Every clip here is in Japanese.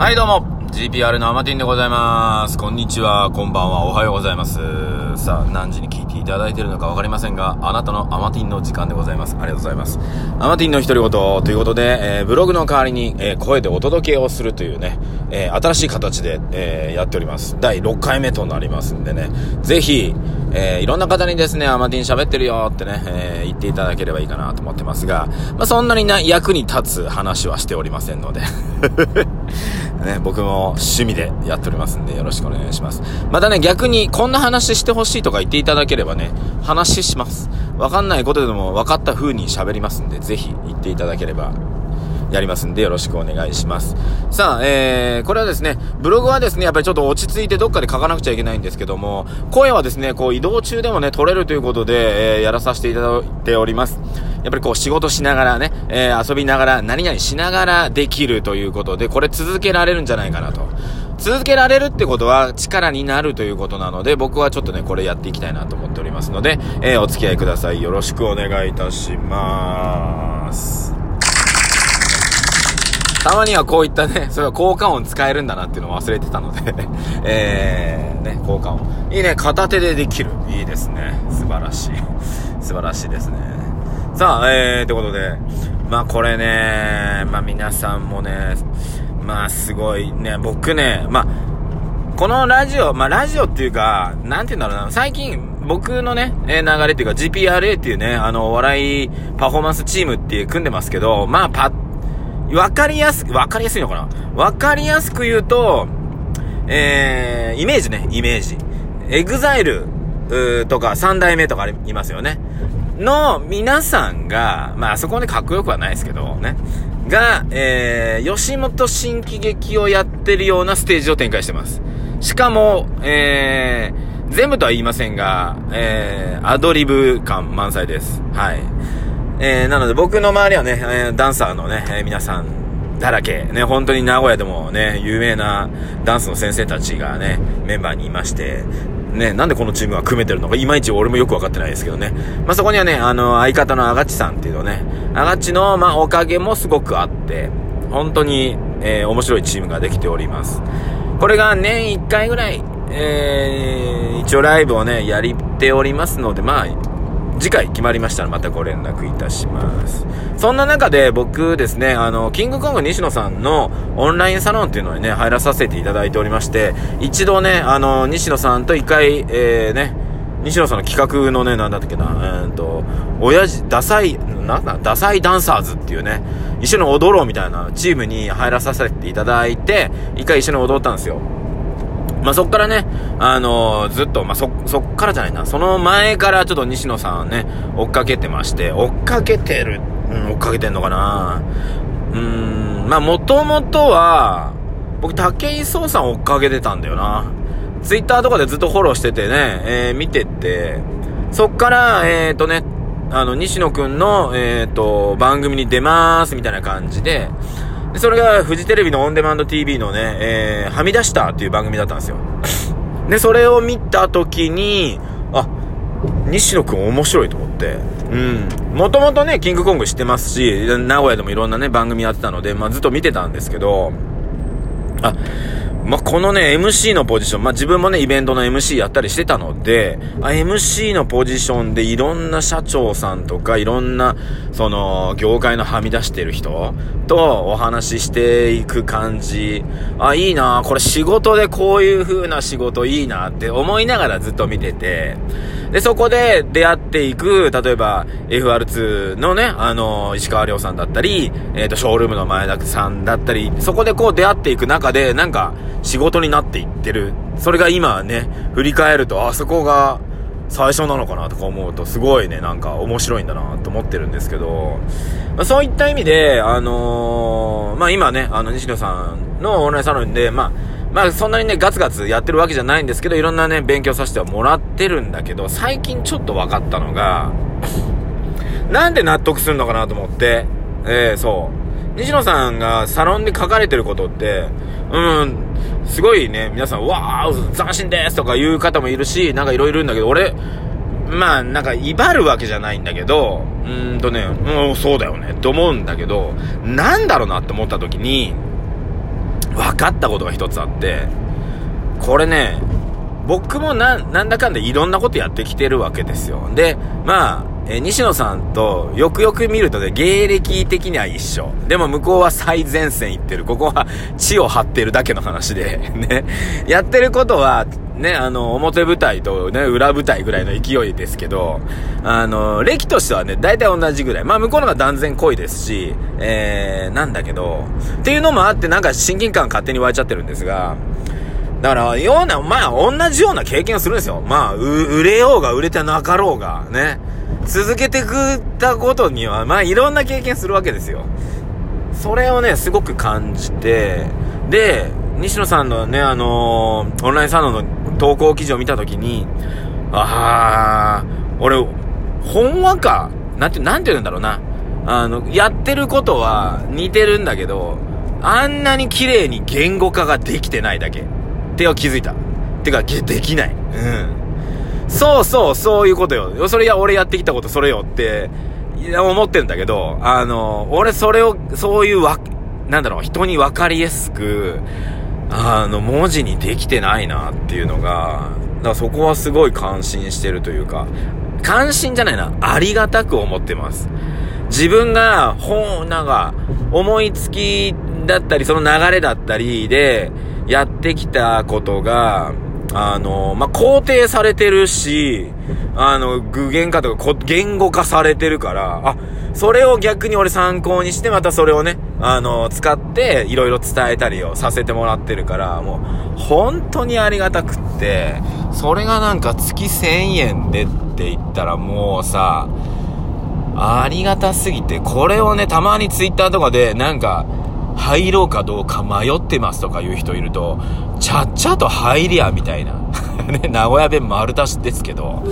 はい、どうも。GPR のアマティンでございます。こんにちは、こんばんは、おはようございます。さあ、何時に聞いていただいているのかわかりませんが、あなたのアマティンの時間でございます。ありがとうございます。アマティンの独り言ということで、えーブログの代わりに、えー声でお届けをするというね、えー新しい形で、えやっております。第6回目となりますんでね、ぜひ、えいろんな方にですね、アマティン喋ってるよってね、え言っていただければいいかなと思ってますが、まあ、そんなにな役に立つ話はしておりませんので、ね、僕も趣味でやっておりますんでよろしくお願いします。またね、逆にこんな話してほしいとか言っていただければね、話します。わかんないことでも分かった風に喋りますんで、ぜひ言っていただければやりますんでよろしくお願いします。さあ、えー、これはですね、ブログはですね、やっぱりちょっと落ち着いてどっかで書かなくちゃいけないんですけども、声はですね、こう移動中でもね、撮れるということで、えー、やらさせていただいております。やっぱりこう仕事しながらね、えー、遊びながら、何々しながらできるということで、これ続けられるんじゃないかなと。続けられるってことは力になるということなので、僕はちょっとね、これやっていきたいなと思っておりますので、えー、お付き合いください。よろしくお願いいたします。たまにはこういったね、それは効果音使えるんだなっていうのを忘れてたので、えー、ね、効果音。いいね、片手でできる。いいですね。素晴らしい。素晴らしいですね。さあ、えー、ってことで、まあこれね、まあ皆さんもね、まあすごいね、僕ね、まあ、このラジオ、まあラジオっていうか、なんて言うんだろうな、最近僕のね、え流れっていうか GPRA っていうね、あの、お笑いパフォーマンスチームっていう組んでますけど、まあパわかりやすく、わかりやすいのかな？わかりやすく言うと、えー、イメージね、イメージ。EXILE とか三代目とかいますよね。の皆さんが、まああそこまでかっこよくはないですけど、ね。が、えー、吉本新喜劇をやってるようなステージを展開してます。しかも、えー、全部とは言いませんが、えー、アドリブ感満載です。はい。えー、なので僕の周りはね、えーダンサーのね、えー皆さんだらけ、ね、本当に名古屋でもね、有名なダンスの先生たちがね、メンバーにいまして、ね、なんでこのチームが組めてるのか、いまいち俺もよく分かってないですけどね。まあ、そこにはね、あの、相方のアガチさんっていうのね、アガチの、まあ、おかげもすごくあって、本当に、えー面白いチームができております。これが年1回ぐらい、えー、一応ライブをね、やりておりますので、まあ、次回決まりましたらまたご連絡いたします。そんな中で僕ですね、あの、キングコング西野さんのオンラインサロンっていうのにね、入らさせていただいておりまして、一度ね、あの、西野さんと一回、えー、ね、西野さんの企画のね、なんだっけな、えーっと、親父、ダサい、なんだ、ダサいダンサーズっていうね、一緒に踊ろうみたいなチームに入らさせていただいて、一回一緒に踊ったんですよ。まあ、そっからね、あのーずっと、まあ、そ、そっからじゃないな、その前からちょっと西野さんね、追っかけてまして、追っかけてる、うん、追っかけてんのかな。うーん、まあ、もともとは、僕、武井壮さん追っかけてたんだよな。ツイッターとかでずっとフォローしててね、えー見てて、そっから、えっ、とね、あの、西野くんの、えっ、と、番組に出まーすみたいな感じで、で、それがフジテレビのオンデマンド TV のね、えー、はみ出したっていう番組だったんですよ。で、それを見た時に、あ、西野くん面白いと思って。うん。もともとね、キングコング知ってますし、名古屋でもいろんなね、番組やってたので、まあずっと見てたんですけど、あ、まあ、このね、MC のポジション、まあ、自分もね、イベントの MC やったりしてたので、あ、MC のポジションでいろんな社長さんとか、いろんな、その、業界のはみ出してる人とお話ししていく感じ。あ、いいなこれ仕事でこういう風な仕事いいなって思いながらずっと見てて、で、そこで出会っていく、例えば、FR2 のね、あの、石川亮さんだったり、えっ、と、ショールームの前田さんだったり、そこでこう出会っていく中で、なんか、仕事になっていってる。それが今ね、振り返ると、あそこが最初なのかなとか思うと、すごいね、なんか面白いんだなと思ってるんですけど、まあ、そういった意味で、あのーまあ今ね、あの、西野さんのオンラインサロンで、まあ、まあそんなにね、ガツガツやってるわけじゃないんですけど、いろんなね、勉強させてはもらってるんだけど、最近ちょっと分かったのが、なんで納得するのかなと思って、ええそう。西野さんがサロンで書かれてることって、うん、すごいね、皆さん、わー、斬新ですとか言う方もいるし、なんかいろいろいるんだけど、俺、まあ、なんか、威張るわけじゃないんだけど、うんとね、うん、そうだよね、って思うんだけど、なんだろうなって思った時に、分かったことが一つあって、これね、僕もな、なんだかんだいろんなことやってきてるわけですよ。で、まあ、え西野さんとよくよく見るとね、芸歴的には一緒。でも向こうは最前線行ってる。ここは地を張ってるだけの話で、ね。やってることは、ね、あの、表舞台とね、裏舞台ぐらいの勢いですけど、あの、歴としてはね、大体同じぐらい。まあ、向こうのが断然濃いですし、えー、なんだけど、っていうのもあって、なんか親近感勝手に湧いちゃってるんですが、だから、ような、まあ、同じような経験をするんですよ。まあ、売れようが売れてなかろうが、ね。続けてくったことには、まあ、いろんな経験するわけですよ。それをね、すごく感じて、で、西野さんのね、あのー、オンラインサロンの投稿記事を見たときに、ああ、俺、ほんわか、なんて、なんて言うんだろうな。あの、やってることは似てるんだけど、あんなに綺麗に言語化ができてないだけ。っては気づいた。てか、できない。うん。そうそう、そういうことよ。それや、俺やってきたことそれよって、いや思ってんだけど、あの、俺それを、そういうわ、なんだろう、人に分かりやすく、あの、文字にできてないなっていうのが、だからそこはすごい感心してるというか、関心じゃないな、ありがたく思ってます。自分が、ほん、なんか、思いつきだったり、その流れだったりで、やってきたことが、あの、まあ、肯定されてるし、あの、具現化とか言語化されてるから、あ、それを逆に俺参考にして、またそれをね、あの、使って、いろいろ伝えたりをさせてもらってるから、もう、本当にありがたくって、それがなんか月1000円でって言ったらもうさ、ありがたすぎて、これをね、たまにツイッターとかで、なんか、入ろうかどうか迷ってますとか言う人いると、ちゃっちゃと入りゃ、みたいな。ね、名古屋弁丸出しですけど、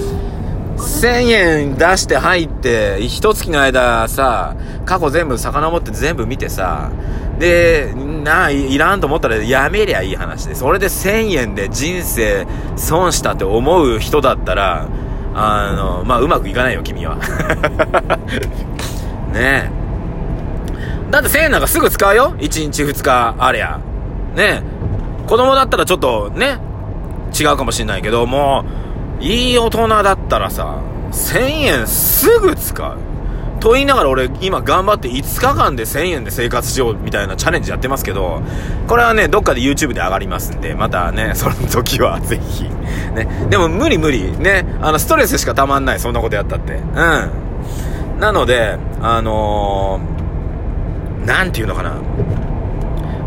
1000円出して入って、一月の間さ、過去全部遡って全部見てさ、で、なあ、いらんと思ったらやめりゃいい話で、それで1000円で人生損したって思う人だったら、あの、まあ、うまくいかないよ、君は。ねえ。だって1000円なんかすぐ使うよ ?1 日2日ありゃ。ね子供だったらちょっとね、違うかもしんないけど、もう、いい大人だったらさ、1000円すぐ使う。と言いながら俺今頑張って5日間で1000円で生活しようみたいなチャレンジやってますけど、これはね、どっかで YouTube で上がりますんで、またね、その時は ぜひ。ね。でも無理無理。ね。あの、ストレスしかたまんない、そんなことやったって。うん。なので、あのーなんていうのかな。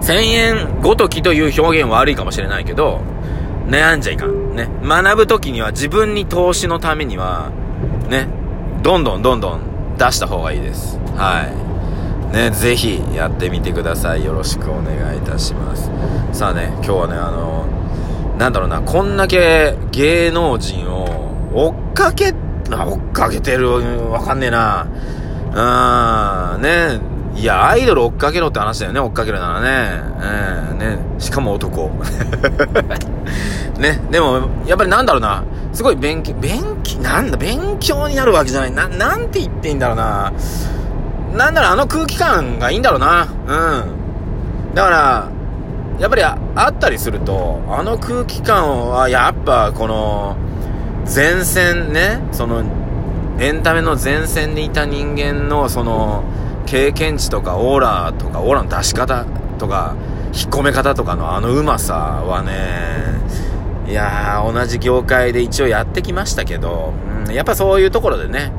1000円ごときという表現は悪いかもしれないけど、悩んじゃいかん。ね。学ぶときには自分に投資のためには、ね、どんどんどんどん出した方がいいです。はい。ね、ぜひやってみてください。よろしくお願いいたします。さあね、今日はね、あの、なんだろうな、こんだけ芸能人を追っかけ、追っかけてる、わかんねえな。うん、ね、いや、アイドル追っかけろって話だよね、追っかけるならね。うん、ね。しかも男。ね。でも、やっぱりなんだろうな。すごい勉強、勉強、なんだ、勉強になるわけじゃない。な、なんて言っていいんだろうな。なんだろう、あの空気感がいいんだろうな。うん。だから、やっぱりあったりすると、あの空気感は、やっぱ、この、前線ね、その、エンタメの前線にいた人間の、その、経験値とかオーラとかオーラの出し方とか引っ込め方とかのあのうまさはねいやー同じ業界で一応やってきましたけど、うん、やっぱそういうところでね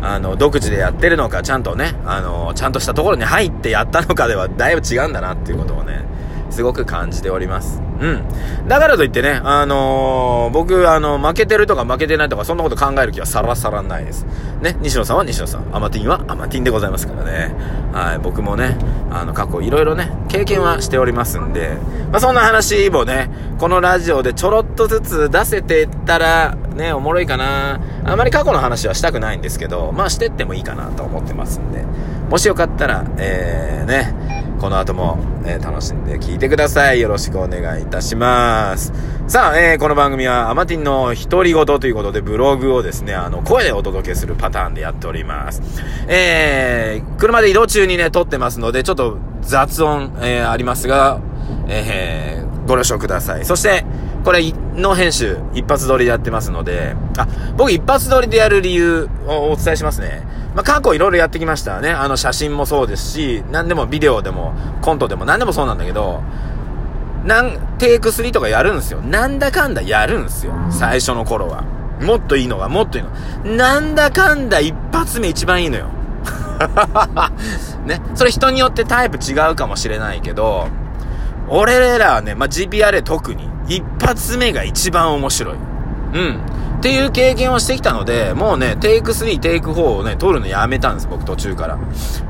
あの独自でやってるのかちゃんとねあのちゃんとしたところに入ってやったのかではだいぶ違うんだなっていうことをねすごく感じております。うん。だからといってね、あのー、僕、あの、負けてるとか負けてないとか、そんなこと考える気はさらさらないです。ね、西野さんは西野さん、アマティンはアマティンでございますからね。はい、僕もね、あの、過去いろいろね、経験はしておりますんで、まあ、そんな話もね、このラジオでちょろっとずつ出せてったら、ね、おもろいかな。あまり過去の話はしたくないんですけど、まあしてってもいいかなと思ってますんで、もしよかったら、えー、ね、この後も、え、楽しんで聞いてください。よろしくお願いいたします。さあ、えー、この番組はアマティンの独り言ということでブログをですね、あの、声でお届けするパターンでやっております。えー、車で移動中にね、撮ってますので、ちょっと雑音、えー、ありますが、えー、ご了承ください。そして、これ、の編集、一発撮りでやってますので、あ、僕一発撮りでやる理由をお伝えしますね。まあ、過去いろいろやってきましたね。あの、写真もそうですし、何でもビデオでも、コントでも何でもそうなんだけど、なん、テイク3とかやるんですよ。なんだかんだやるんですよ。最初の頃は。もっといいのが、もっといいの。なんだかんだ一発目一番いいのよ。ね。それ人によってタイプ違うかもしれないけど、俺らはね、まあ、GPRA 特に、一発目が一番面白い。うん。っていう経験をしてきたので、もうね、テイク3、テイク4をね、撮るのやめたんです、僕途中から。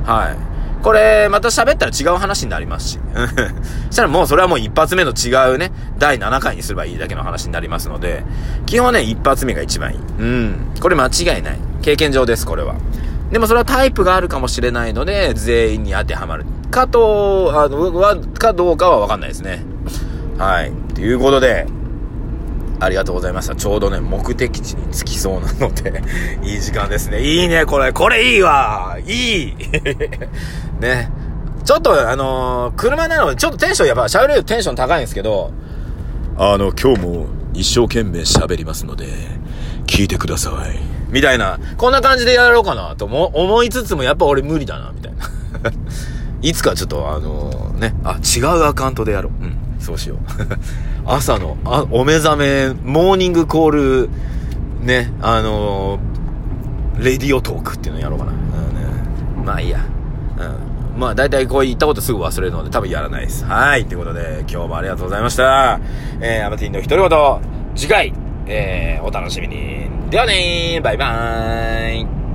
はい。これ、また喋ったら違う話になりますし。したらもうそれはもう一発目の違うね、第7回にすればいいだけの話になりますので、基本ね、一発目が一番いい。うん。これ間違いない。経験上です、これは。でもそれはタイプがあるかもしれないので、全員に当てはまる。かと、あの、は、かどうかはわかんないですね。はい。ということで、ありがとうございました。ちょうどね、目的地に着きそうなので いい時間ですね。いいね、これ。これいいわいい ね。ちょっと、あのー、車なので、ちょっとテンションやっぱ、喋れるテンション高いんですけど、あの、今日も一生懸命喋りますので、聞いてください。みたいな、こんな感じでやろうかなと思いつつも、やっぱ俺無理だな、みたいな。いつかちょっとあのー、ね、あ、違うアカウントでやろう。うん、そうしよう。朝の、あ、お目覚め、モーニングコール、ね、あのー、レディオトークっていうのやろうかな。うん、まあいいや。うん。まあ大体こう言ったことすぐ忘れるので多分やらないです。はい。ということで、今日もありがとうございました。えー、アマティンの独り言、次回、えー、お楽しみに。ではね、バイバーイ。